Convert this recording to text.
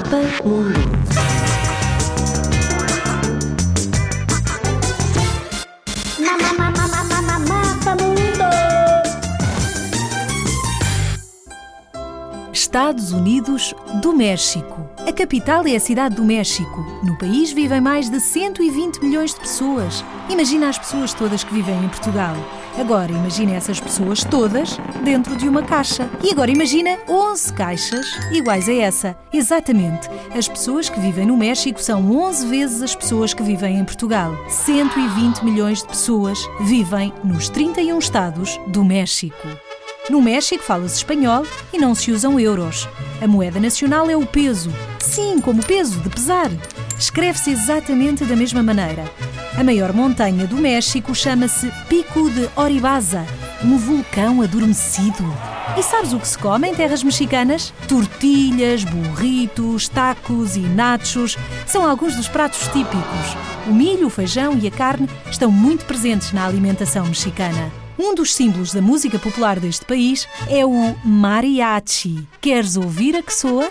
Mundo. Mapa Mundo. Estados Unidos do México. A capital é a cidade do México. No país vivem mais de 120 milhões de pessoas. Imagina as pessoas todas que vivem em Portugal. Agora imagina essas pessoas todas dentro de uma caixa. E agora imagina 11 caixas iguais a essa. Exatamente. As pessoas que vivem no México são 11 vezes as pessoas que vivem em Portugal. 120 milhões de pessoas vivem nos 31 estados do México. No México fala-se espanhol e não se usam euros. A moeda nacional é o peso. Sim, como peso, de pesar. Escreve-se exatamente da mesma maneira. A maior montanha do México chama-se Pico de Oribaza, um vulcão adormecido. E sabes o que se come em terras mexicanas? Tortilhas, burritos, tacos e nachos são alguns dos pratos típicos. O milho, o feijão e a carne estão muito presentes na alimentação mexicana. Um dos símbolos da música popular deste país é o mariachi. Queres ouvir a que soa?